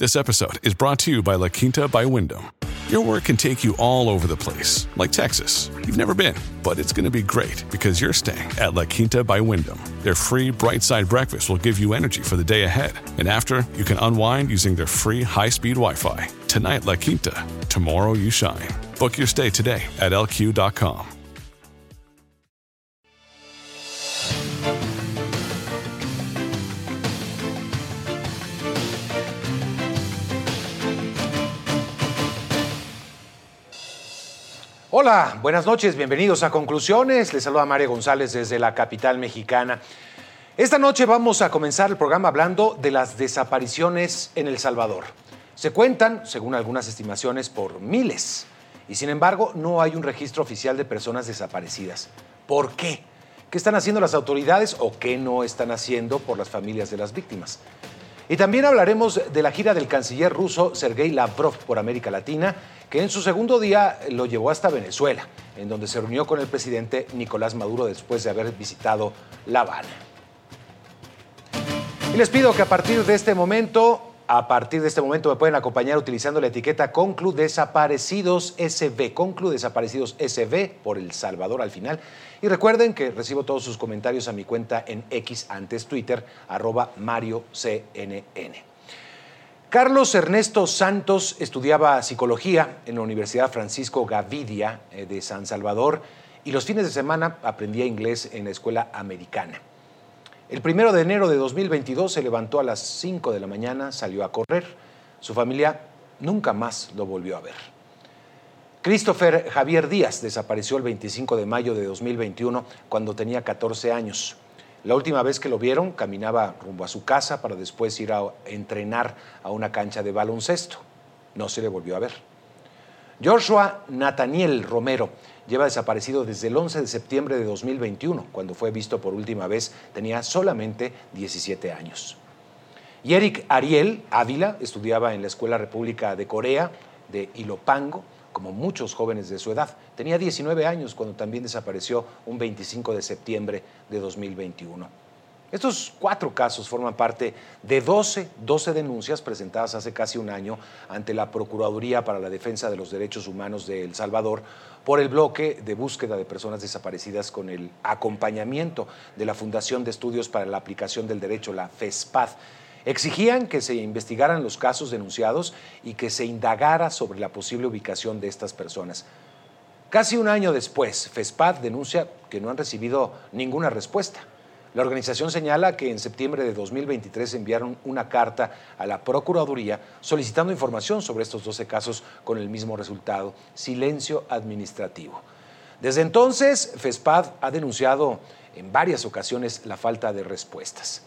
This episode is brought to you by La Quinta by Wyndham. Your work can take you all over the place, like Texas. You've never been, but it's going to be great because you're staying at La Quinta by Wyndham. Their free bright side breakfast will give you energy for the day ahead. And after, you can unwind using their free high speed Wi Fi. Tonight, La Quinta. Tomorrow, you shine. Book your stay today at lq.com. Hola, buenas noches, bienvenidos a Conclusiones. Les saluda María González desde la capital mexicana. Esta noche vamos a comenzar el programa hablando de las desapariciones en El Salvador. Se cuentan, según algunas estimaciones, por miles. Y sin embargo, no hay un registro oficial de personas desaparecidas. ¿Por qué? ¿Qué están haciendo las autoridades o qué no están haciendo por las familias de las víctimas? Y también hablaremos de la gira del canciller ruso Sergei Lavrov por América Latina, que en su segundo día lo llevó hasta Venezuela, en donde se reunió con el presidente Nicolás Maduro después de haber visitado La Habana. Y les pido que a partir de este momento a partir de este momento me pueden acompañar utilizando la etiqueta Conclu Desaparecidos SB, Conclu Desaparecidos SB por El Salvador al final. Y recuerden que recibo todos sus comentarios a mi cuenta en X antes Twitter, arroba Mario CNN. Carlos Ernesto Santos estudiaba psicología en la Universidad Francisco Gavidia eh, de San Salvador y los fines de semana aprendía inglés en la escuela americana. El primero de enero de 2022 se levantó a las 5 de la mañana, salió a correr. Su familia nunca más lo volvió a ver. Christopher Javier Díaz desapareció el 25 de mayo de 2021 cuando tenía 14 años. La última vez que lo vieron caminaba rumbo a su casa para después ir a entrenar a una cancha de baloncesto. No se le volvió a ver. Joshua Nathaniel Romero lleva desaparecido desde el 11 de septiembre de 2021, cuando fue visto por última vez, tenía solamente 17 años. Y Eric Ariel Ávila estudiaba en la Escuela República de Corea de Ilopango, como muchos jóvenes de su edad. Tenía 19 años cuando también desapareció un 25 de septiembre de 2021. Estos cuatro casos forman parte de 12, 12 denuncias presentadas hace casi un año ante la Procuraduría para la Defensa de los Derechos Humanos de El Salvador por el bloque de búsqueda de personas desaparecidas con el acompañamiento de la Fundación de Estudios para la Aplicación del Derecho, la FESPAD. Exigían que se investigaran los casos denunciados y que se indagara sobre la posible ubicación de estas personas. Casi un año después, FESPAD denuncia que no han recibido ninguna respuesta. La organización señala que en septiembre de 2023 enviaron una carta a la Procuraduría solicitando información sobre estos 12 casos con el mismo resultado, silencio administrativo. Desde entonces, FESPAD ha denunciado en varias ocasiones la falta de respuestas.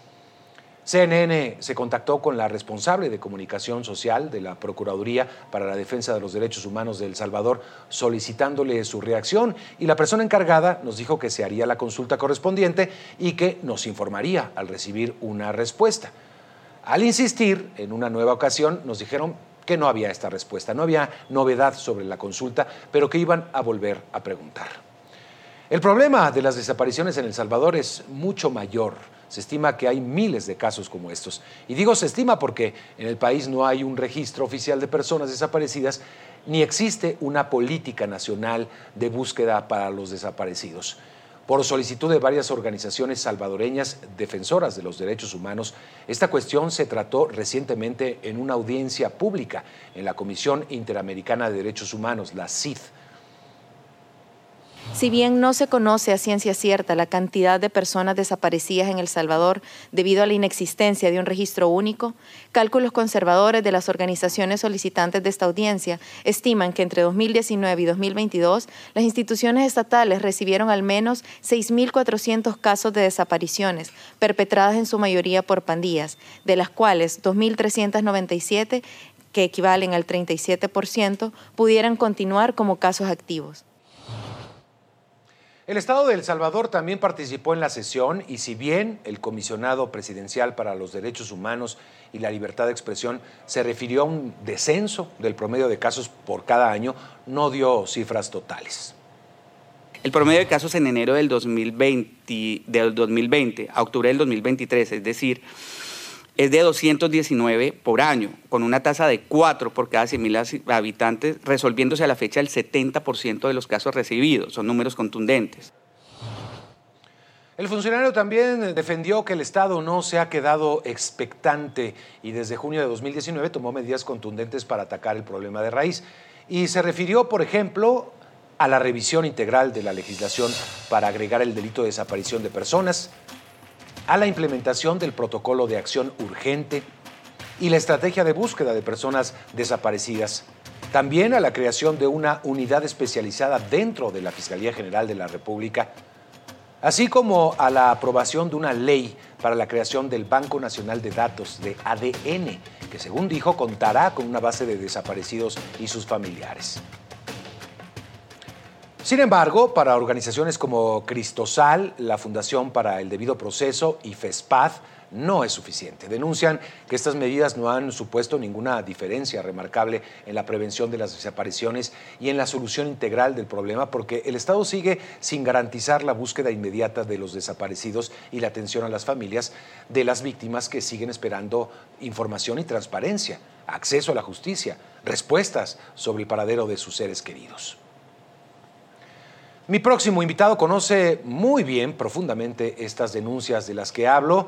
CNN se contactó con la responsable de comunicación social de la Procuraduría para la Defensa de los Derechos Humanos de El Salvador solicitándole su reacción y la persona encargada nos dijo que se haría la consulta correspondiente y que nos informaría al recibir una respuesta. Al insistir en una nueva ocasión nos dijeron que no había esta respuesta, no había novedad sobre la consulta, pero que iban a volver a preguntar. El problema de las desapariciones en El Salvador es mucho mayor se estima que hay miles de casos como estos. Y digo se estima porque en el país no hay un registro oficial de personas desaparecidas ni existe una política nacional de búsqueda para los desaparecidos. Por solicitud de varias organizaciones salvadoreñas defensoras de los derechos humanos, esta cuestión se trató recientemente en una audiencia pública en la Comisión Interamericana de Derechos Humanos, la CID. Si bien no se conoce a ciencia cierta la cantidad de personas desaparecidas en El Salvador debido a la inexistencia de un registro único, cálculos conservadores de las organizaciones solicitantes de esta audiencia estiman que entre 2019 y 2022 las instituciones estatales recibieron al menos 6.400 casos de desapariciones, perpetradas en su mayoría por pandillas, de las cuales 2.397 que equivalen al 37%, pudieran continuar como casos activos. El Estado de El Salvador también participó en la sesión y si bien el comisionado presidencial para los derechos humanos y la libertad de expresión se refirió a un descenso del promedio de casos por cada año, no dio cifras totales. El promedio de casos en enero del 2020, del 2020 a octubre del 2023, es decir, es de 219 por año, con una tasa de 4 por cada 100.000 habitantes, resolviéndose a la fecha el 70% de los casos recibidos. Son números contundentes. El funcionario también defendió que el Estado no se ha quedado expectante y desde junio de 2019 tomó medidas contundentes para atacar el problema de raíz. Y se refirió, por ejemplo, a la revisión integral de la legislación para agregar el delito de desaparición de personas, a la implementación del protocolo de acción urgente y la estrategia de búsqueda de personas desaparecidas. También a la creación de una unidad especializada dentro de la Fiscalía General de la República, así como a la aprobación de una ley para la creación del Banco Nacional de Datos de ADN, que según dijo contará con una base de desaparecidos y sus familiares. Sin embargo, para organizaciones como Cristosal, la Fundación para el Debido Proceso y FESPAD, no es suficiente. Denuncian que estas medidas no han supuesto ninguna diferencia remarcable en la prevención de las desapariciones y en la solución integral del problema porque el Estado sigue sin garantizar la búsqueda inmediata de los desaparecidos y la atención a las familias de las víctimas que siguen esperando información y transparencia, acceso a la justicia, respuestas sobre el paradero de sus seres queridos. Mi próximo invitado conoce muy bien, profundamente, estas denuncias de las que hablo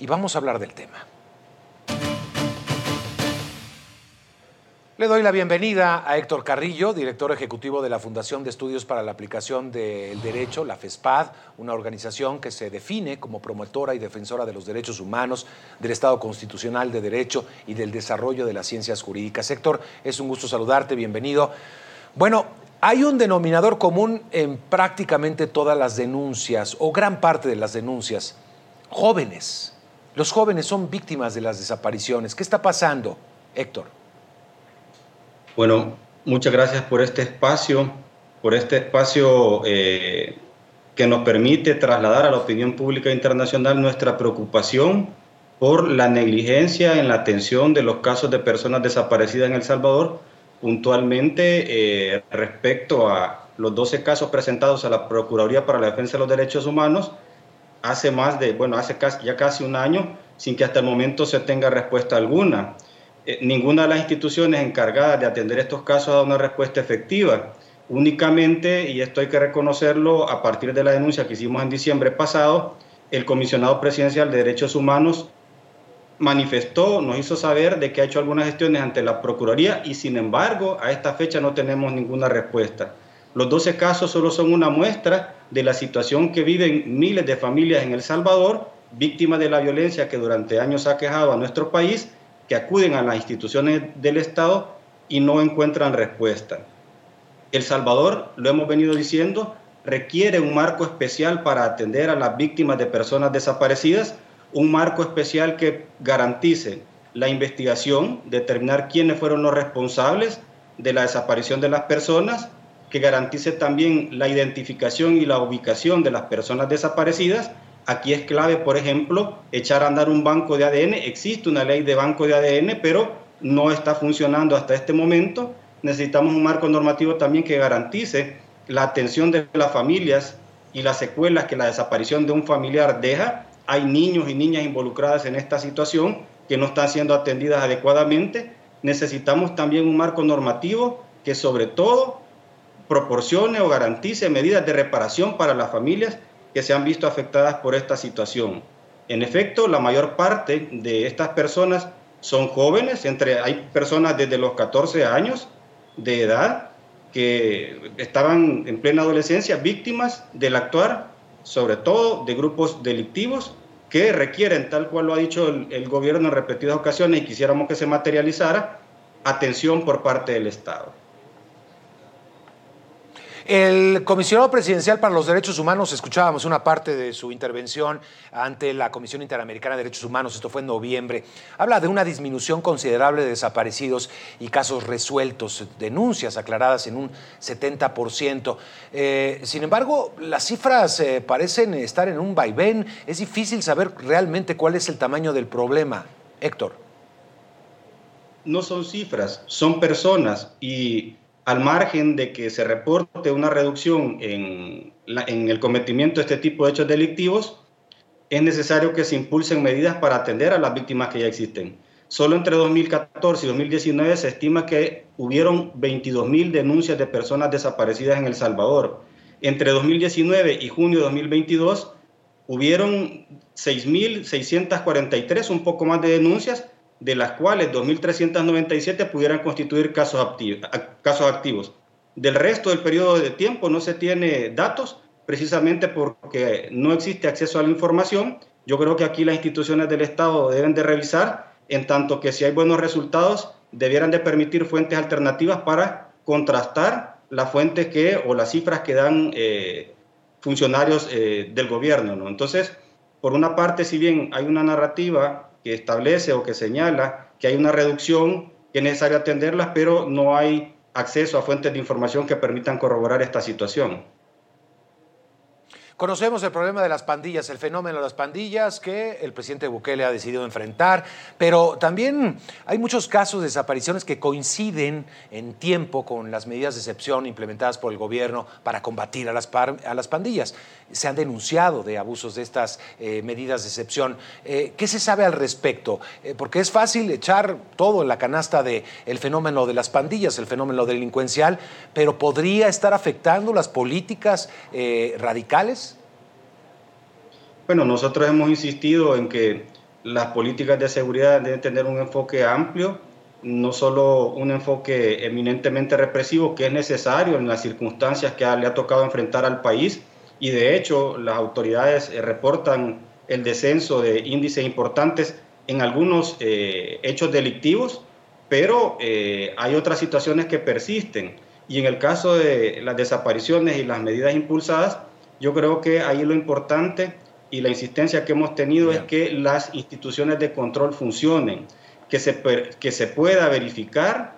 y vamos a hablar del tema. Le doy la bienvenida a Héctor Carrillo, director ejecutivo de la Fundación de Estudios para la Aplicación del Derecho, la FESPAD, una organización que se define como promotora y defensora de los derechos humanos, del Estado constitucional de Derecho y del desarrollo de las ciencias jurídicas. Héctor, es un gusto saludarte, bienvenido. Bueno, hay un denominador común en prácticamente todas las denuncias, o gran parte de las denuncias. Jóvenes. Los jóvenes son víctimas de las desapariciones. ¿Qué está pasando, Héctor? Bueno, muchas gracias por este espacio, por este espacio eh, que nos permite trasladar a la opinión pública internacional nuestra preocupación por la negligencia en la atención de los casos de personas desaparecidas en El Salvador puntualmente eh, respecto a los 12 casos presentados a la Procuraduría para la Defensa de los Derechos Humanos hace más de, bueno, hace ya casi un año sin que hasta el momento se tenga respuesta alguna. Eh, ninguna de las instituciones encargadas de atender estos casos ha dado una respuesta efectiva. Únicamente, y esto hay que reconocerlo, a partir de la denuncia que hicimos en diciembre pasado, el comisionado presidencial de Derechos Humanos manifestó, nos hizo saber de que ha hecho algunas gestiones ante la Procuraduría y sin embargo a esta fecha no tenemos ninguna respuesta. Los 12 casos solo son una muestra de la situación que viven miles de familias en El Salvador, víctimas de la violencia que durante años ha quejado a nuestro país, que acuden a las instituciones del Estado y no encuentran respuesta. El Salvador, lo hemos venido diciendo, requiere un marco especial para atender a las víctimas de personas desaparecidas un marco especial que garantice la investigación, determinar quiénes fueron los responsables de la desaparición de las personas, que garantice también la identificación y la ubicación de las personas desaparecidas. Aquí es clave, por ejemplo, echar a andar un banco de ADN. Existe una ley de banco de ADN, pero no está funcionando hasta este momento. Necesitamos un marco normativo también que garantice la atención de las familias y las secuelas que la desaparición de un familiar deja hay niños y niñas involucradas en esta situación que no están siendo atendidas adecuadamente. Necesitamos también un marco normativo que sobre todo proporcione o garantice medidas de reparación para las familias que se han visto afectadas por esta situación. En efecto, la mayor parte de estas personas son jóvenes, entre, hay personas desde los 14 años de edad que estaban en plena adolescencia víctimas del actuar, sobre todo de grupos delictivos que requieren, tal cual lo ha dicho el, gobierno en repetidas ocasiones y quisiéramos que se materializara, atención por parte del Estado. El comisionado presidencial para los derechos humanos, escuchábamos una parte de su intervención ante la Comisión Interamericana de Derechos Humanos, esto fue en noviembre, habla de una disminución considerable de desaparecidos y casos resueltos, denuncias aclaradas en un 70%. Eh, sin embargo, las cifras eh, parecen estar en un vaivén, es difícil saber realmente cuál es el tamaño del problema. Héctor. No son cifras, son personas y al margen de que se reporte una reducción en, el cometimiento de este tipo de hechos delictivos, es necesario que se impulsen medidas para atender a las víctimas que ya existen. Solo entre 2014 y 2019 se estima que hubieron 22.000 denuncias de personas desaparecidas en El Salvador. Entre 2019 y junio de 2022 hubieron 6.643, un poco más de denuncias, de las cuales 2.397 pudieran constituir casos, activos. Del resto del periodo de tiempo no se tiene datos, precisamente porque no existe acceso a la información. Yo creo que aquí las instituciones del Estado deben de revisar, en tanto que si hay buenos resultados, debieran de permitir fuentes alternativas para contrastar las fuentes que o las cifras que dan eh, funcionarios eh, del gobierno. ¿no? Entonces, por una parte, si bien hay una narrativa que establece o que señala que hay una reducción, que es necesario atenderlas, pero no hay acceso a fuentes de información que permitan corroborar esta situación. Conocemos el problema de las pandillas, el fenómeno de las pandillas que el presidente Bukele ha decidido enfrentar, pero también hay muchos casos de desapariciones que coinciden en tiempo con las medidas de excepción implementadas por el gobierno para combatir a las, pandillas. Se han denunciado de abusos de estas eh, medidas de excepción. Eh, ¿Qué se sabe al respecto? Eh, porque es fácil echar todo en la canasta del el fenómeno de las pandillas, el fenómeno delincuencial, pero podría estar afectando las políticas radicales bueno, nosotros hemos insistido en que las políticas de seguridad deben tener un enfoque amplio, no solo un enfoque eminentemente represivo, que es necesario en las circunstancias que le ha tocado enfrentar al país. Y de hecho, las autoridades eh, reportan el descenso de índices importantes en algunos eh, hechos delictivos, pero eh, hay otras situaciones que persisten. Y en el caso de las desapariciones y las medidas impulsadas, yo creo que ahí lo importante y la insistencia que hemos tenido es que las instituciones de control funcionen, que se, que se pueda verificar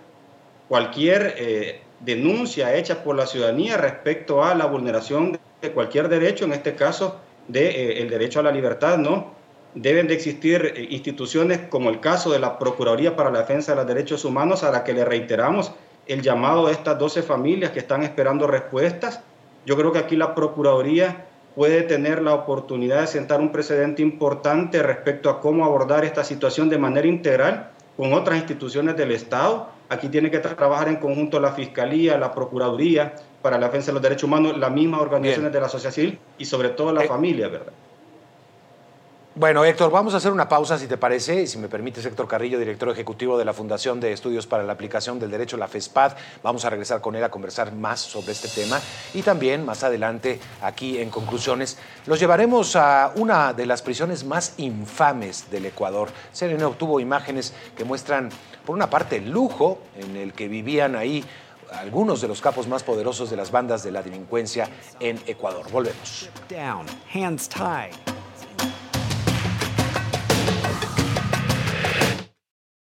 cualquier eh, denuncia hecha por la ciudadanía respecto a la vulneración de cualquier derecho, en este caso de, eh, el derecho a la libertad, ¿no? Deben de existir eh, instituciones como el caso de la Procuraduría para la Defensa de los Derechos Humanos, a la que le reiteramos el llamado de estas 12 familias que están esperando respuestas. Yo creo que aquí la Procuraduría puede tener la oportunidad de sentar un precedente importante respecto a cómo abordar esta situación de manera integral con otras instituciones del Estado. Aquí tiene que trabajar en conjunto la Fiscalía, la Procuraduría para la Defensa de los Derechos Humanos, las mismas organizaciones de la sociedad civil y sobre todo la eh, familia, ¿verdad? Bueno, Héctor, vamos a hacer una pausa, si te parece, y si me permites, Héctor Carrillo, director ejecutivo de la Fundación de Estudios para la Aplicación del Derecho, la FESPAD. Vamos a regresar con él a conversar más sobre este tema y también más adelante, aquí en conclusiones, los llevaremos a una de las prisiones más infames del Ecuador. CNN obtuvo imágenes que muestran, por una parte, el lujo en el que vivían ahí algunos de los capos más poderosos de las bandas de la delincuencia en Ecuador. Volvemos.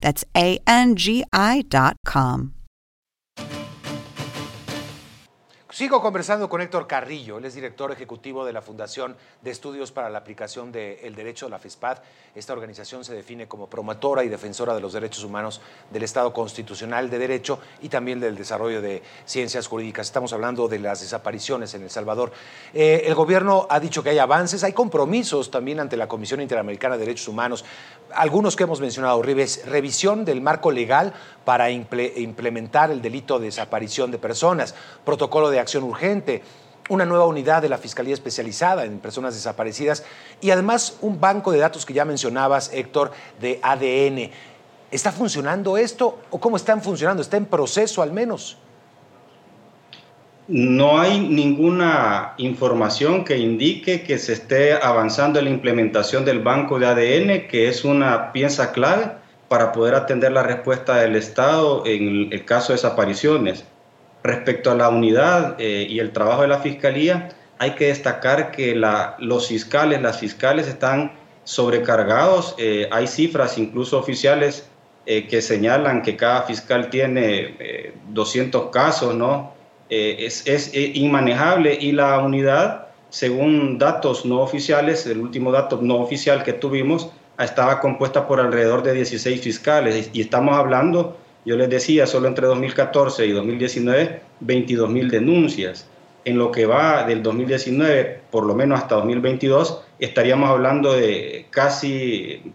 That's A N G I dot com. Sigo conversando con Héctor Carrillo, él es director ejecutivo de la Fundación de Estudios para la Aplicación del Derecho de la FISPAD. Esta organización se define como promotora y defensora de los derechos humanos del Estado constitucional de Derecho y también del desarrollo de ciencias jurídicas. Estamos hablando de las desapariciones en El Salvador. Eh, el gobierno ha dicho que hay avances, hay compromisos también ante la Comisión Interamericana de Derechos Humanos, algunos que hemos mencionado, revisión del marco legal para implementar el delito de desaparición de personas, protocolo de acción urgente, una nueva unidad de la Fiscalía especializada en personas desaparecidas y además un banco de datos que ya mencionabas, Héctor, de ADN. ¿Está funcionando esto o cómo están funcionando? ¿Está en proceso al menos? No hay ninguna información que indique que se esté avanzando en la implementación del banco de ADN, que es una pieza clave para poder atender la respuesta del Estado en el caso de desapariciones. Respecto a la unidad eh, y el trabajo de la Fiscalía, hay que destacar que los fiscales, las fiscales están sobrecargados. Eh, hay cifras incluso oficiales eh, que señalan que cada fiscal tiene 200 casos, ¿no? es, es inmanejable y la unidad, según datos no oficiales, el último dato no oficial que tuvimos, estaba compuesta por alrededor de 16 fiscales y estamos hablando, yo les decía, solo entre 2014 y 2019, 22 mil denuncias. En lo que va del 2019, por lo menos hasta 2022, estaríamos hablando de casi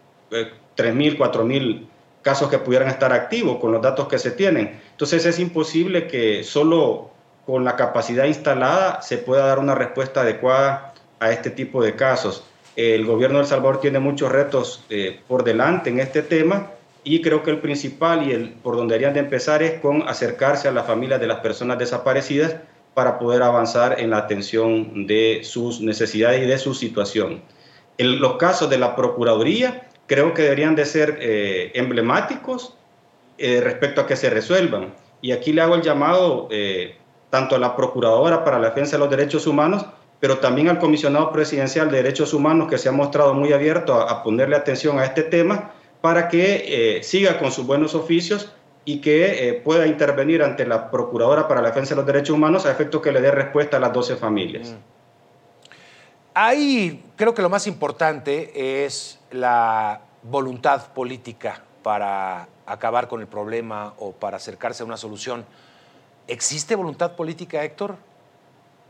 3 mil, 4 mil casos que pudieran estar activos con los datos que se tienen. Entonces es imposible que solo con la capacidad instalada se pueda dar una respuesta adecuada a este tipo de casos. El gobierno de El Salvador tiene muchos retos eh, por delante en este tema y creo que el principal y el por donde deberían de empezar es con acercarse a las familias de las personas desaparecidas para poder avanzar en la atención de sus necesidades y de su situación. En los casos de la Procuraduría creo que deberían de ser eh, emblemáticos eh, respecto a que se resuelvan. Y aquí le hago el llamado tanto a la Procuradora para la Defensa de los Derechos Humanos pero también al comisionado presidencial de Derechos Humanos que se ha mostrado muy abierto a, ponerle atención a este tema para que eh, siga con sus buenos oficios y que eh, pueda intervenir ante la Procuradora para la Defensa de los Derechos Humanos a efecto que le dé respuesta a las 12 familias. Mm. Ahí creo que lo más importante es la voluntad política para acabar con el problema o para acercarse a una solución. ¿Existe voluntad política, Héctor?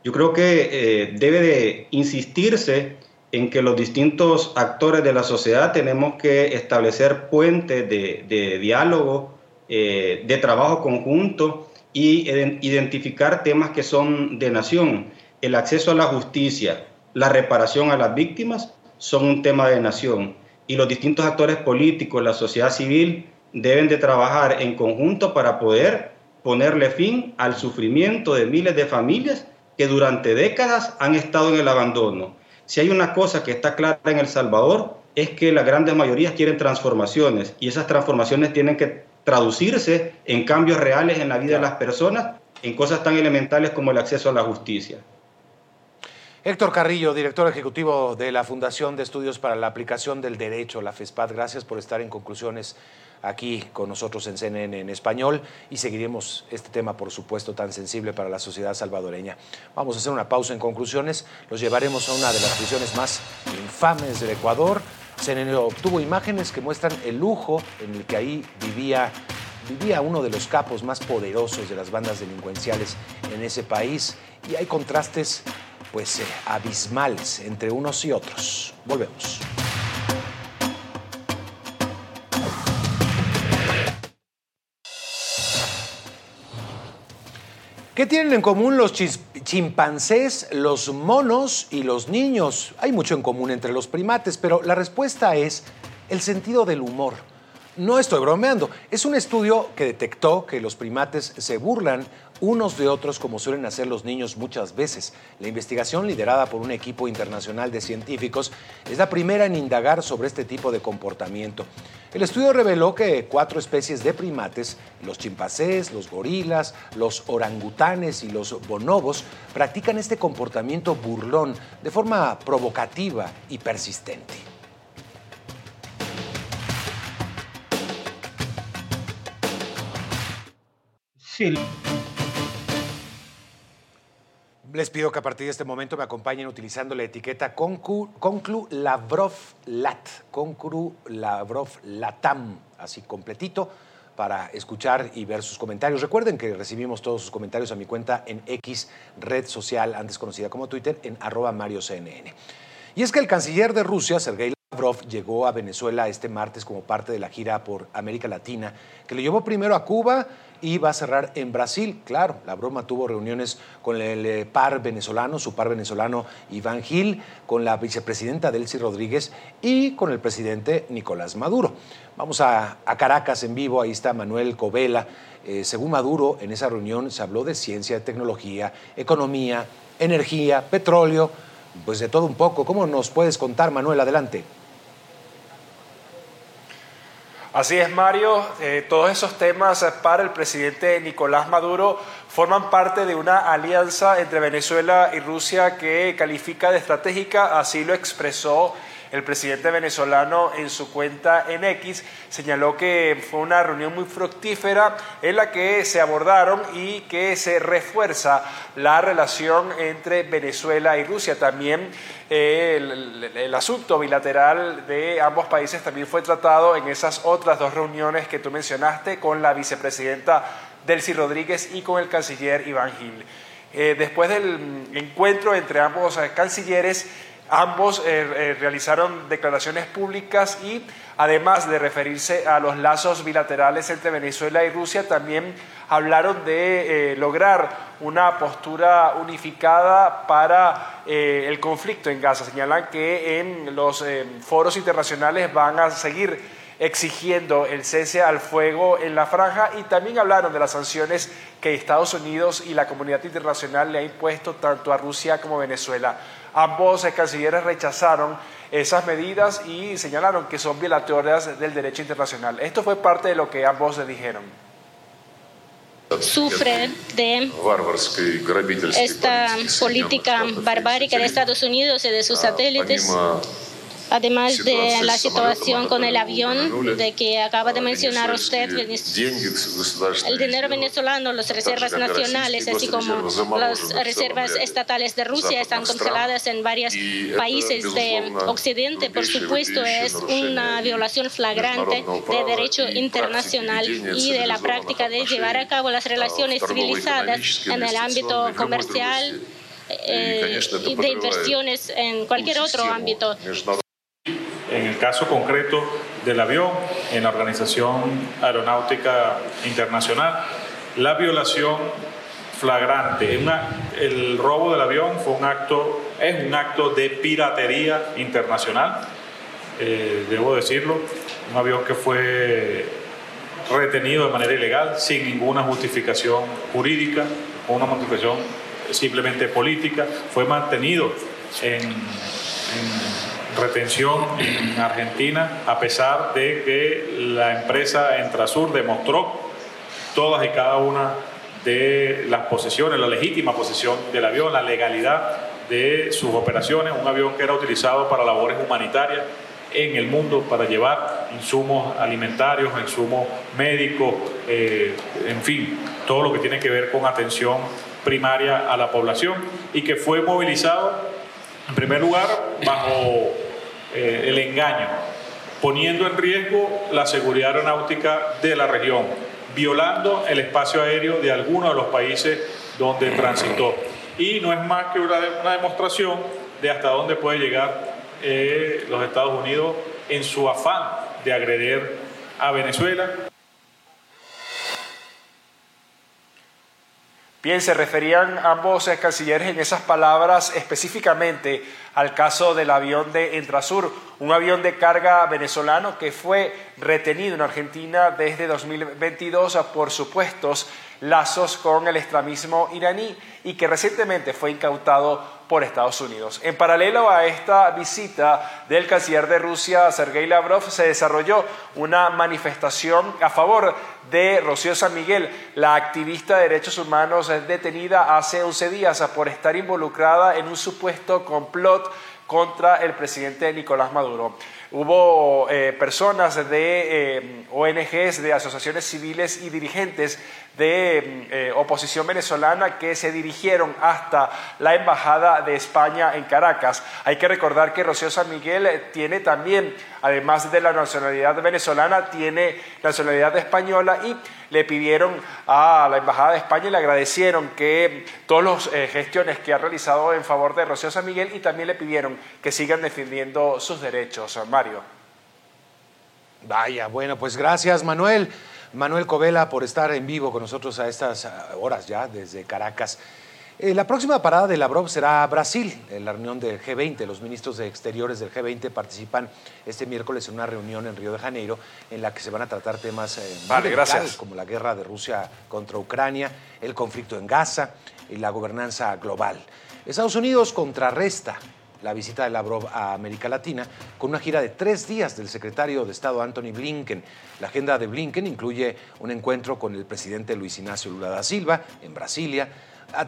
Yo creo que eh, debe de insistirse en que los distintos actores de la sociedad tenemos que establecer puentes de, diálogo, eh, de trabajo conjunto y identificar temas que son de nación. El acceso a la justicia, la reparación a las víctimas son un tema de nación y los distintos actores políticos, la sociedad civil, deben de trabajar en conjunto para poder ponerle fin al sufrimiento de miles de familias que durante décadas han estado en el abandono. Si hay una cosa que está clara en El Salvador es que las grandes mayorías quieren transformaciones y esas transformaciones tienen que traducirse en cambios reales en la vida de las personas, en cosas tan elementales como el acceso a la justicia. Héctor Carrillo, director ejecutivo de la Fundación de Estudios para la Aplicación del Derecho, la FESPAD, gracias por estar en conclusiones aquí con nosotros en CNN en español y seguiremos este tema, por supuesto, tan sensible para la sociedad salvadoreña. Vamos a hacer una pausa en conclusiones, los llevaremos a una de las prisiones más infames del Ecuador. CNN obtuvo imágenes que muestran el lujo en el que ahí vivía vivía uno de los capos más poderosos de las bandas delincuenciales en ese país y hay contrastes pues eh, abismales entre unos y otros. Volvemos. ¿Qué tienen en común los chimpancés, los monos y los niños? Hay mucho en común entre los primates, pero la respuesta es el sentido del humor. No estoy bromeando. Es un estudio que detectó que los primates se burlan unos de otros como suelen hacer los niños muchas veces. La investigación liderada por un equipo internacional de científicos es la primera en indagar sobre este tipo de comportamiento. El estudio reveló que cuatro especies de primates, los chimpancés, los gorilas, los orangutanes y los bonobos, practican este comportamiento burlón de forma provocativa y persistente. Les pido que a partir de este momento me acompañen utilizando la etiqueta Conclu, Lavrov Lat, Conclu Lavrov Latam, así completito, para escuchar y ver sus comentarios. Recuerden que recibimos todos sus comentarios a mi cuenta en X, red social antes conocida como Twitter, en arroba MarioCNN. Y es que el canciller de Rusia, Sergei Lavrov, llegó a Venezuela este martes como parte de la gira por América Latina, que lo llevó primero a Cuba y va a cerrar en Brasil. Claro, la broma tuvo reuniones con el eh, par venezolano, su par venezolano Iván Gil, con la vicepresidenta Delcy Rodríguez y con el presidente Nicolás Maduro. Vamos a, Caracas en vivo, ahí está Manuel Covela. Eh, según Maduro, en esa reunión se habló de ciencia, tecnología, economía, energía, petróleo, pues de todo un poco. ¿Cómo nos puedes contar, Manuel? Adelante. Así es, Mario. Eh, todos esos temas para el presidente Nicolás Maduro forman parte de una alianza entre Venezuela y Rusia que califica de estratégica, así lo expresó el presidente venezolano en su cuenta en X señaló que fue una reunión muy fructífera en la que se abordaron y que se refuerza la relación entre Venezuela y Rusia. También eh, el, asunto bilateral de ambos países también fue tratado en esas otras dos reuniones que tú mencionaste con la vicepresidenta Delcy Rodríguez y con el canciller Iván Gil. Eh, después del encuentro entre ambos eh, cancilleres, Ambos eh, eh, realizaron declaraciones públicas y además de referirse a los lazos bilaterales entre Venezuela y Rusia, también hablaron de eh, lograr una postura unificada para el conflicto en Gaza. Señalan que en los foros internacionales van a seguir exigiendo el cese al fuego en la franja y también hablaron de las sanciones que Estados Unidos y la comunidad internacional le ha impuesto tanto a Rusia como a Venezuela. Ambos cancilleres rechazaron esas medidas y señalaron que son violatorias del derecho internacional. Esto fue parte de lo que ambos dijeron sufre de esta política barbárica de Estados Unidos y de sus satélites además de la situación con el avión de que acaba de mencionar usted, el dinero venezolano, las reservas nacionales, así como las reservas estatales de Rusia están congeladas en varios países de Occidente. Por supuesto, es una violación flagrante de derecho internacional y de la práctica de llevar a cabo las relaciones civilizadas en el ámbito comercial eh, y de inversiones en cualquier otro ámbito en el caso concreto del avión, en la Organización Aeronáutica Internacional, la violación flagrante, el robo del avión fue un acto, es un acto de piratería internacional, eh, debo decirlo, un avión que fue retenido de manera ilegal, sin ninguna justificación jurídica, o una justificación simplemente política, fue mantenido en retención en Argentina, a pesar de que la empresa Entrasur demostró todas y cada una de las posesiones, la legítima posesión del avión, la legalidad de sus operaciones, un avión que era utilizado para labores humanitarias en el mundo para llevar insumos alimentarios, insumos médicos, eh, en fin, todo lo que tiene que ver con atención primaria a la población y que fue movilizado en primer lugar bajo eh, el engaño, poniendo en riesgo la seguridad aeronáutica de la región, violando el espacio aéreo de algunos de los países donde transitó. Y no es más que una, demostración de hasta dónde puede llegar eh, los Estados Unidos en su afán de agredir a Venezuela. Bien, se referían ambos cancilleres en esas palabras específicamente al caso del avión de Entrasur, un avión de carga venezolano que fue retenido en Argentina desde 2022 por supuestos lazos con el extremismo iraní y que recientemente fue incautado por Estados Unidos. En paralelo a esta visita del canciller de Rusia, Sergei Lavrov, se desarrolló una manifestación a favor de Rocío San Miguel, la activista de derechos humanos detenida hace 11 días por estar involucrada en un supuesto complot contra el presidente Nicolás Maduro. hubo eh, personas de eh, ONGs, de asociaciones civiles y dirigentes de eh, oposición venezolana que se dirigieron hasta la Embajada de España en Caracas. Hay que recordar que Rocío San Miguel tiene también, además de la nacionalidad venezolana, tiene nacionalidad española y le pidieron a la Embajada de España y le agradecieron que todas las eh, gestiones que ha realizado en favor de Rocío San Miguel y también le pidieron que sigan defendiendo sus derechos. Mario. Vaya, bueno, pues gracias Manuel. Manuel Covela por estar en vivo con nosotros a estas horas ya desde Caracas. Eh, la próxima parada de Lavrov será Brasil, en la reunión del G20. Los ministros de Exteriores del G20 participan este miércoles en una reunión en Río de Janeiro en la que se van a tratar temas eh, como la guerra de Rusia contra Ucrania, el conflicto en Gaza y la gobernanza global. Estados Unidos contrarresta la visita de Lavrov a América Latina con una gira de tres días del secretario de Estado Anthony Blinken. La agenda de Blinken incluye un encuentro con el presidente Luis Ignacio Lula da Silva en Brasilia,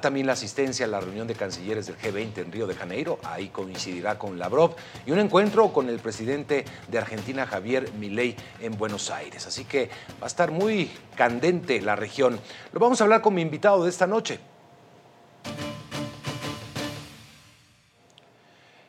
también la asistencia a la reunión de cancilleres del G20 en Río de Janeiro, ahí coincidirá con Lavrov, y un encuentro con el presidente de Argentina, Javier Milei, en Buenos Aires. Así que va a estar muy candente la región. Lo vamos a hablar con mi invitado de esta noche,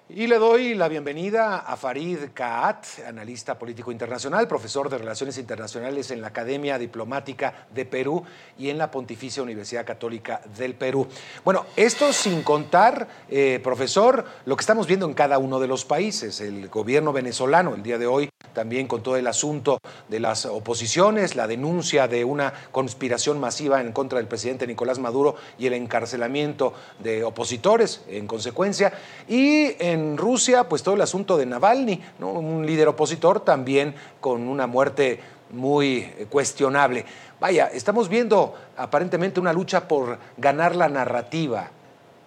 Y le doy la bienvenida a Farid Kaat, analista político internacional, profesor de Relaciones Internacionales en la Academia Diplomática de Perú y en la Pontificia Universidad Católica del Perú. Bueno, esto sin contar, eh, profesor, lo que estamos viendo en cada uno de los países. El gobierno venezolano el día de hoy también con todo el asunto de las oposiciones, la denuncia de una conspiración masiva en contra del presidente Nicolás Maduro y el encarcelamiento de opositores en consecuencia. Y Rusia, pues todo el asunto de Navalny, un líder opositor también con una muerte muy cuestionable. Vaya, estamos viendo aparentemente una lucha por ganar la narrativa,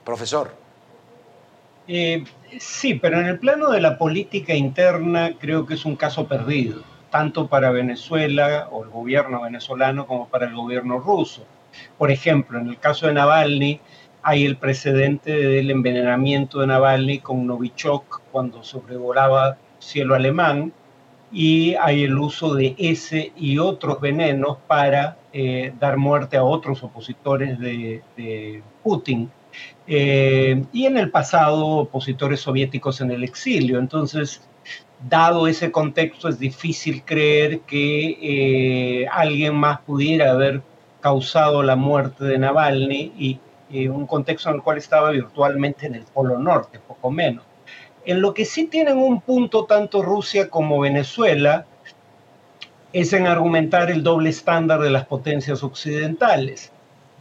profesor. Eh, sí, pero en el plano de la política interna creo que es un caso perdido, tanto para Venezuela o el gobierno venezolano como para el gobierno ruso. Por ejemplo, en el caso de Navalny, hay el precedente del envenenamiento de Navalny con Novichok cuando sobrevolaba cielo alemán y hay el uso de ese y otros venenos para eh, dar muerte a otros opositores de Putin eh, y en el pasado opositores soviéticos en el exilio. Entonces, dado ese contexto, es difícil creer que eh, alguien más pudiera haber causado la muerte de Navalny y un contexto en el cual estaba virtualmente en el Polo Norte, poco menos. En lo que sí tienen un punto tanto Rusia como Venezuela es en argumentar el doble estándar de las potencias occidentales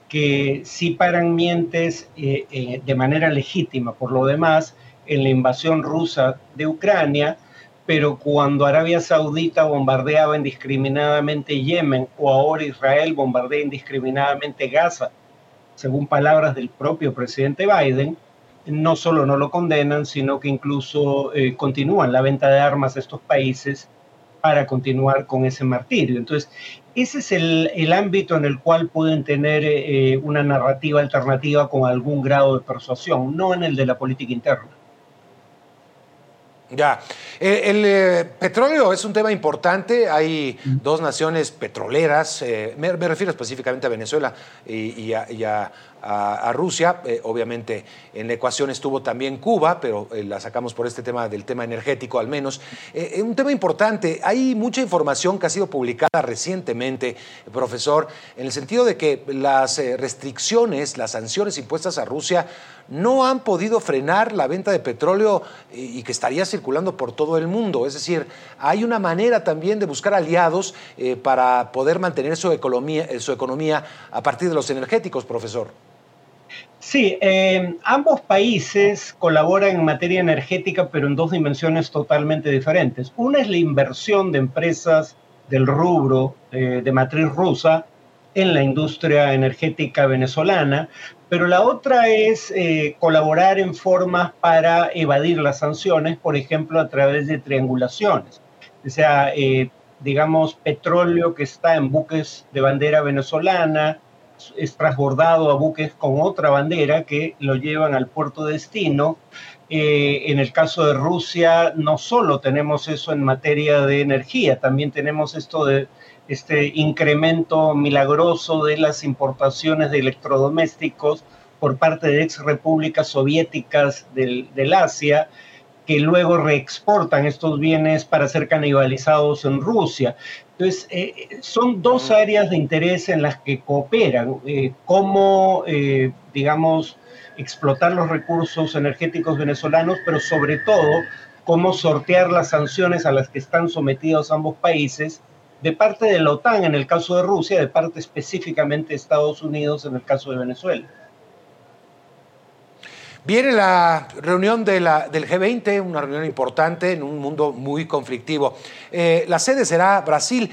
que sí paran mientes eh, eh, de manera legítima, por lo demás, en la invasión rusa de Ucrania, pero cuando Arabia Saudita bombardeaba indiscriminadamente Yemen o ahora Israel bombardea indiscriminadamente Gaza, según palabras del propio presidente Biden, no solo no lo condenan, sino que incluso eh, continúan la venta de armas a estos países para continuar con ese martirio. Entonces, ese es el, ámbito en el cual pueden tener eh, una narrativa alternativa con algún grado de persuasión, no en el de la política interna. Ya, eh, el, eh, petróleo es un tema importante, hay dos naciones petroleras, me, refiero específicamente a Venezuela y, a, a, Rusia. Eh, obviamente en la ecuación estuvo también Cuba, pero eh, la sacamos por este tema del tema energético al menos. Eh, un tema importante, hay mucha información que ha sido publicada recientemente, profesor, en el sentido de que las restricciones, las sanciones impuestas a Rusia no han podido frenar la venta de petróleo y, que estaría circulando por todo el mundo. Es decir, hay una manera también de buscar aliados para poder mantener su economía, su economía a partir de los energéticos, profesor. Sí, eh, ambos países colaboran en materia energética, pero en dos dimensiones totalmente diferentes. Una es la inversión de empresas del rubro eh, de matriz rusa en la industria energética venezolana, pero la otra es eh, colaborar en formas para evadir las sanciones, por ejemplo, a través de triangulaciones. O sea, digamos, petróleo que está en buques de bandera venezolana, es transbordado a buques con otra bandera que lo llevan al puerto de destino Eh, en el caso de Rusia, no solo tenemos eso en materia de energía, también tenemos esto de este incremento milagroso de las importaciones de electrodomésticos por parte de ex repúblicas soviéticas del, Asia, que luego reexportan estos bienes para ser canibalizados en Rusia. Entonces, eh, son dos áreas de interés en las que cooperan. Eh, cómo, eh, digamos, explotar los recursos energéticos venezolanos, pero sobre todo, cómo sortear las sanciones a las que están sometidos ambos países de parte de la OTAN en el caso de Rusia, de parte específicamente de Estados Unidos en el caso de Venezuela. Viene la reunión del G20, una reunión importante en un mundo muy conflictivo. Eh, la sede será Brasil.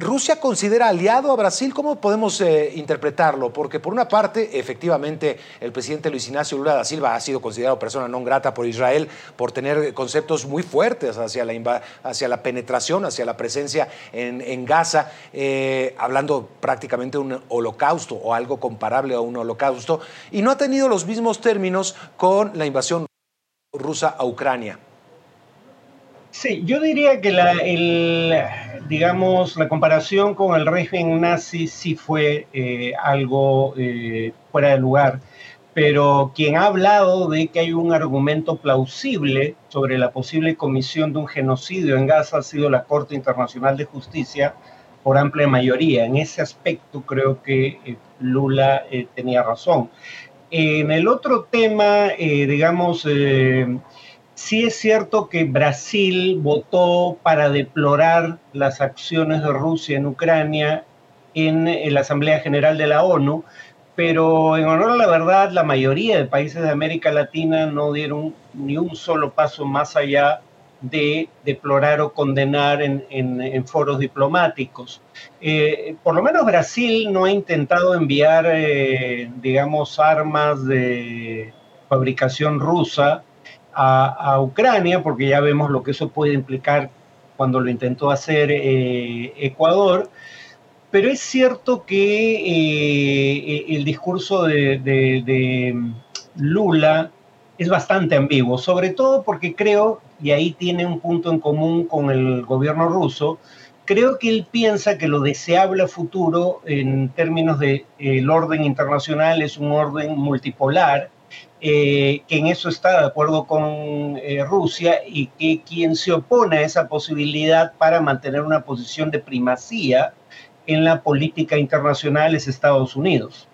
¿Rusia considera aliado a Brasil? ¿Cómo podemos eh, interpretarlo? Porque por una parte, efectivamente, el presidente Luis Ignacio Lula da Silva ha sido considerado persona no grata por Israel por tener conceptos muy fuertes hacia la, hacia la penetración, hacia la presencia en, Gaza, eh, hablando prácticamente de un holocausto o algo comparable a un holocausto, y no ha tenido los mismos términos con la invasión rusa a Ucrania. Sí, yo diría que la, digamos, la comparación con el régimen nazi sí fue eh, algo eh, fuera de lugar, pero quien ha hablado de que hay un argumento plausible sobre la posible comisión de un genocidio en Gaza ha sido la Corte Internacional de Justicia por amplia mayoría. En ese aspecto creo que eh, Lula tenía razón. En el otro tema, digamos, Sí es cierto que Brasil votó para deplorar las acciones de Rusia en Ucrania en, la Asamblea General de la ONU, pero en honor a la verdad, la mayoría de países de América Latina no dieron ni un solo paso más allá de deplorar o condenar en, foros diplomáticos. Eh, por lo menos Brasil no ha intentado enviar, eh, digamos, armas de fabricación rusa a, Ucrania, porque ya vemos lo que eso puede implicar cuando lo intentó hacer eh, Ecuador. Pero es cierto que eh, el discurso de, Lula es bastante ambiguo, sobre todo porque creo, y ahí tiene un punto en común con el gobierno ruso, creo que él piensa que lo deseable a futuro en términos del el orden internacional es un orden multipolar eh, que en eso está de acuerdo con eh, Rusia y que quien se opone a esa posibilidad para mantener una posición de primacía en la política internacional es Estados Unidos.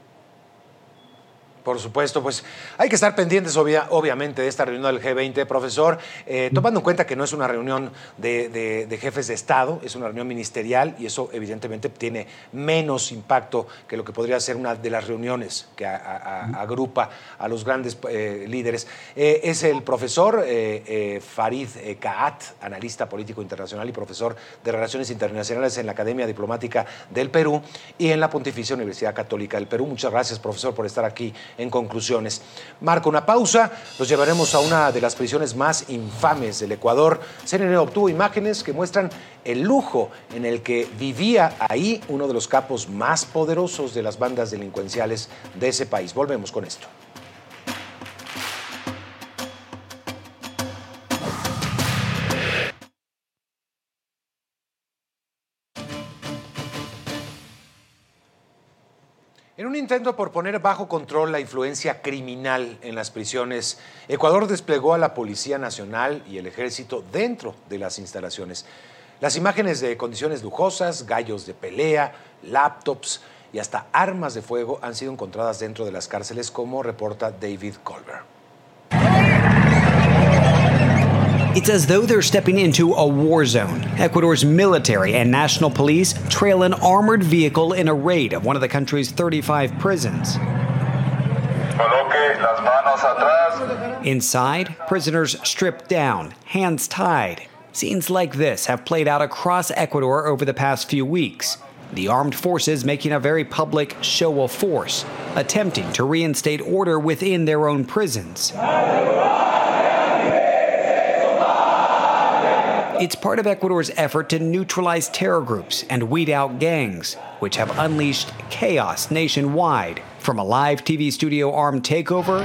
Por supuesto, pues hay que estar pendientes obviamente de esta reunión del G20, profesor, eh, tomando en cuenta que no es una reunión de, jefes de Estado, es una reunión ministerial y eso evidentemente tiene menos impacto que lo que podría ser una de las reuniones que agrupa a los grandes eh, líderes. Eh, es el profesor Farid Kaat, analista político internacional y profesor de Relaciones Internacionales en la Academia Diplomática del Perú y en la Pontificia Universidad Católica del Perú. Muchas gracias, profesor, por estar aquí en conclusiones. Marco una pausa, los llevaremos a una de las prisiones más infames del Ecuador. CNN obtuvo imágenes que muestran el lujo en el que vivía ahí uno de los capos más poderosos de las bandas delincuenciales de ese país. Volvemos con esto. Intento por poner bajo control la influencia criminal en las prisiones, Ecuador desplegó a la Policía Nacional y el Ejército dentro de las instalaciones. Las imágenes de condiciones lujosas, gallos de pelea, laptops y hasta armas de fuego han sido encontradas dentro de las cárceles, como reporta David Colbert. It's as though they're stepping into a war zone. Ecuador's military and national police trail an armored vehicle in a raid of one of the country's 35 prisons. Inside, prisoners stripped down, hands tied. Scenes like this have played out across Ecuador over the past few weeks. The armed forces making a very public show of force, attempting to reinstate order within their own prisons. It's part of Ecuador's effort to neutralize terror groups and weed out gangs, which have unleashed chaos nationwide, from a live TV studio armed takeover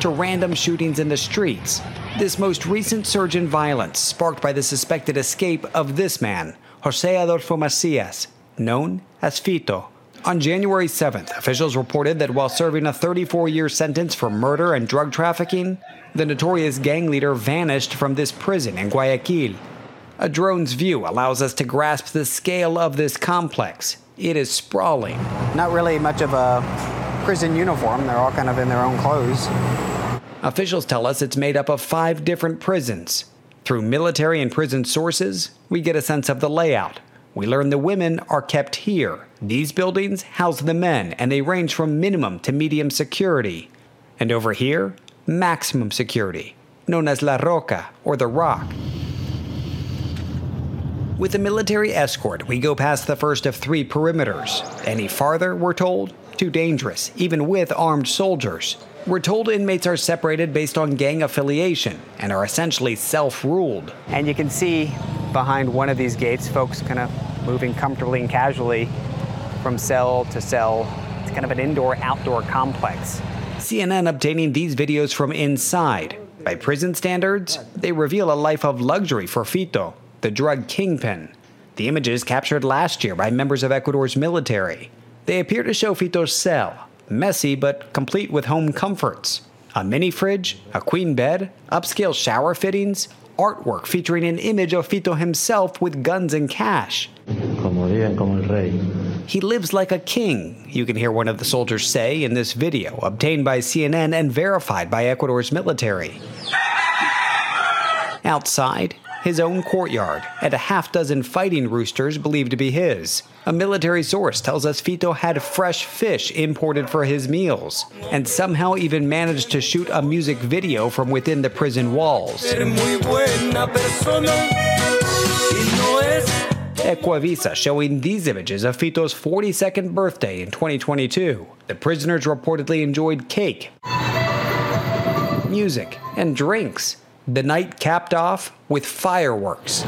to random shootings in the streets. This most recent surge in violence sparked by the suspected escape of this man, Jose Adolfo Macias, known as Fito. On January 7th, officials reported that while serving a 34 year sentence for murder and drug trafficking, the notorious gang leader vanished from this prison in Guayaquil. A drone's view allows us to grasp the scale of this complex. It is sprawling. Not really much of a prison uniform, they're all kind of in their own clothes. Officials tell us it's made up of five different prisons. Through military and prison sources, we get a sense of the layout. We learn the women are kept here. These buildings house the men, and they range from minimum to medium security. And over here, maximum security, known as La Roca, or the Rock. With a military escort, we go past the first of three perimeters. Any farther, we're told, too dangerous, even with armed soldiers. We're told inmates are separated based on gang affiliation and are essentially self ruled. And you can see behind one of these gates folks kind of moving comfortably and casually from cell to cell. It's kind of an indoor outdoor complex. CNN obtaining these videos from inside. By prison standards, they reveal a life of luxury for Fito, the drug kingpin. The images captured last year by members of Ecuador's military. They appear to show Fito's cell, messy but complete with home comforts. A mini fridge, a queen bed, upscale shower fittings, artwork featuring an image of Fito himself with guns and cash. He lives like a king, you can hear one of the soldiers say in this video, obtained by CNN and verified by Ecuador's military. Outside, his own courtyard, and a half dozen fighting roosters believed to be his. A military source tells us Fito had fresh fish imported for his meals, and somehow even managed to shoot a music video from within the prison walls. Ecuavisa showing these images of Fito's 42nd birthday in 2022. The prisoners reportedly enjoyed cake, music, and drinks. The night capped off with fireworks.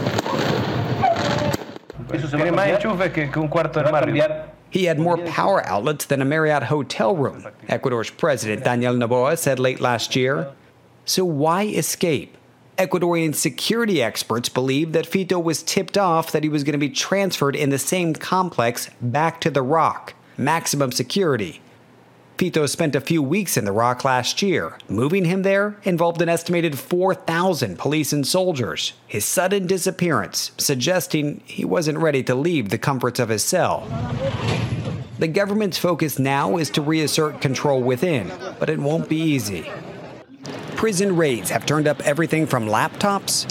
He had more power outlets than a Marriott hotel room, Ecuador's president Daniel Noboa said late last year. So why escape? Ecuadorian security experts believe that Fito was tipped off that he was going to be transferred in the same complex back to the Rock, maximum security. Fito spent a few weeks in the Rock last year. Moving him there involved an estimated 4,000 police and soldiers. His sudden disappearance, suggesting he wasn't ready to leave the comforts of his cell. The government's focus now is to reassert control within, but it won't be easy. Prison raids have turned up everything from laptops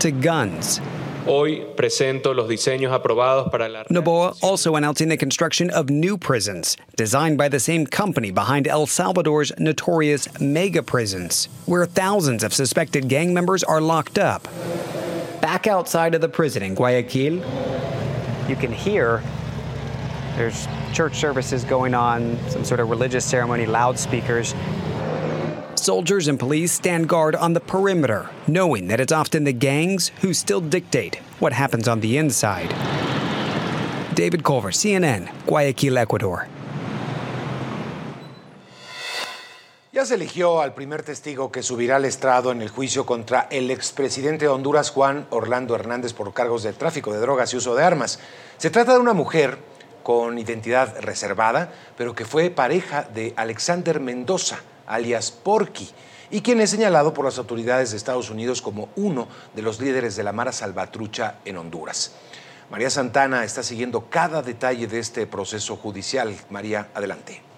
to guns. Hoy presento los diseños aprobados para la. Noboa also announcing the construction of new prisons, designed by the same company behind El Salvador's notorious mega prisons, where thousands of suspected gang members are locked up. Back outside of the prison in Guayaquil, you can hear there's church services going on, some sort of religious ceremony, loudspeakers. Soldiers and police stand guard on the perimeter, knowing that it's often the gangs who still dictate what happens on the inside. David Culver, CNN, Guayaquil, Ecuador. Ya se eligió al primer testigo que subirá al estrado en el juicio contra el expresidente de Honduras, Juan Orlando Hernández, por cargos de tráfico de drogas y uso de armas. Se trata de una mujer con identidad reservada, pero que fue pareja de Alexander Mendoza, alias Porky, y quien es señalado por las autoridades de Estados Unidos como uno de los líderes de la Mara Salvatrucha en Honduras. María Santana está siguiendo cada detalle de este proceso judicial. María, adelante.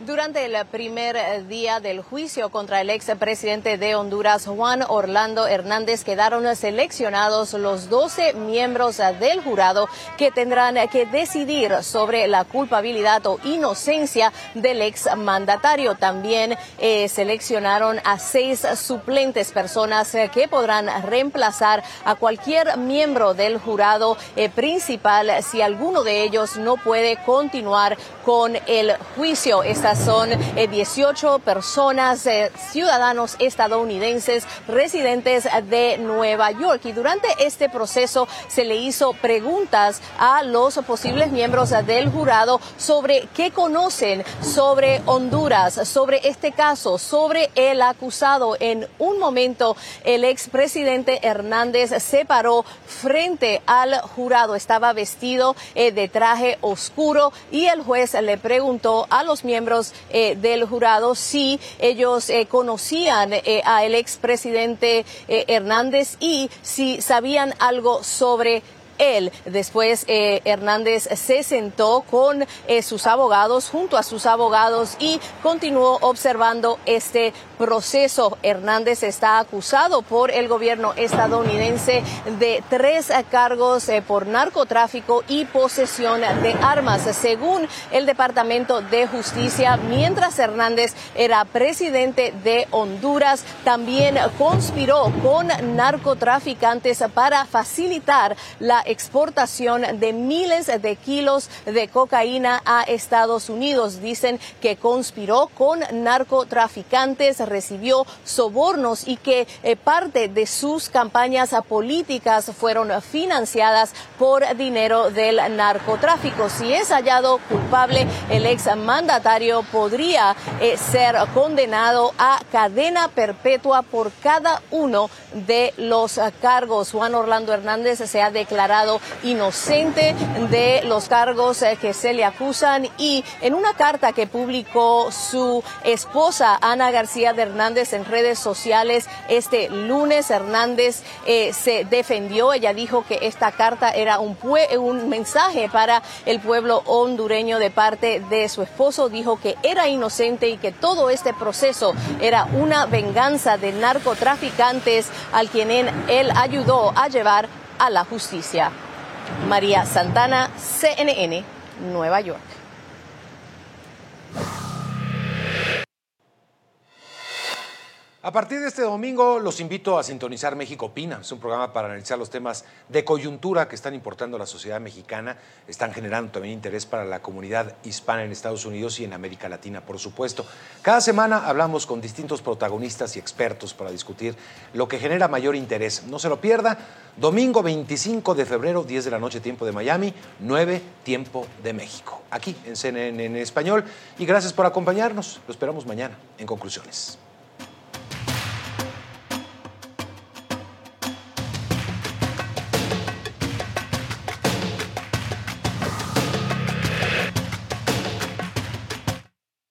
Durante el primer eh, día del juicio contra el expresidente de Honduras, Juan Orlando Hernández, quedaron seleccionados los 12 miembros eh, del jurado que tendrán que decidir sobre la culpabilidad o inocencia del exmandatario. También eh, seleccionaron a seis suplentes, personas que podrán reemplazar a cualquier miembro del jurado principal si alguno de ellos no puede continuar con el juicio. Son 18 personas, ciudadanos estadounidenses residentes de Nueva York. Y durante este proceso se le hizo preguntas a los posibles miembros del jurado sobre qué conocen sobre Honduras, sobre este caso, sobre el acusado. En un momento, el expresidente Hernández se paró frente al jurado. Estaba vestido eh, de traje oscuro y el juez le preguntó a los miembros eh, del jurado si ellos eh, conocían al expresidente Hernández y si sabían algo sobre él. Después eh, Hernández se sentó con eh, sus abogados, junto a sus abogados, y continuó observando este proceso. Hernández está acusado por el gobierno estadounidense de tres cargos eh, por narcotráfico y posesión de armas, según el Departamento de Justicia. Mientras Hernández era presidente de Honduras, también conspiró con narcotraficantes para facilitar la exportación de miles de kilos de cocaína a Estados Unidos. Dicen que conspiró con narcotraficantes, recibió sobornos y que eh, parte de sus campañas políticas fueron financiadas por dinero del narcotráfico. Si es hallado culpable, el ex mandatario podría eh, ser condenado a cadena perpetua por cada uno de los cargos. Juan Orlando Hernández se ha declarado inocente de los cargos eh, que se le acusan y en una carta que publicó su esposa Ana García de Hernández en redes sociales este lunes, Hernández eh, se defendió. Ella dijo que esta carta era un, un mensaje para el pueblo hondureño de parte de su esposo. Dijo que era inocente y que todo este proceso era una venganza de narcotraficantes al quien él ayudó a llevar a la justicia. María Santana, CNN, Nueva York. A partir de este domingo los invito a sintonizar México Opina. Es un programa para analizar los temas de coyuntura que están importando a la sociedad mexicana, están generando también interés para la comunidad hispana en Estados Unidos y en América Latina, por supuesto. Cada semana hablamos con distintos protagonistas y expertos para discutir lo que genera mayor interés. No se lo pierda. Domingo 25 de febrero, 10 de la noche, tiempo de Miami, 9 tiempo de México. Aquí en CNN en español. Y gracias por acompañarnos. Lo esperamos mañana en conclusiones.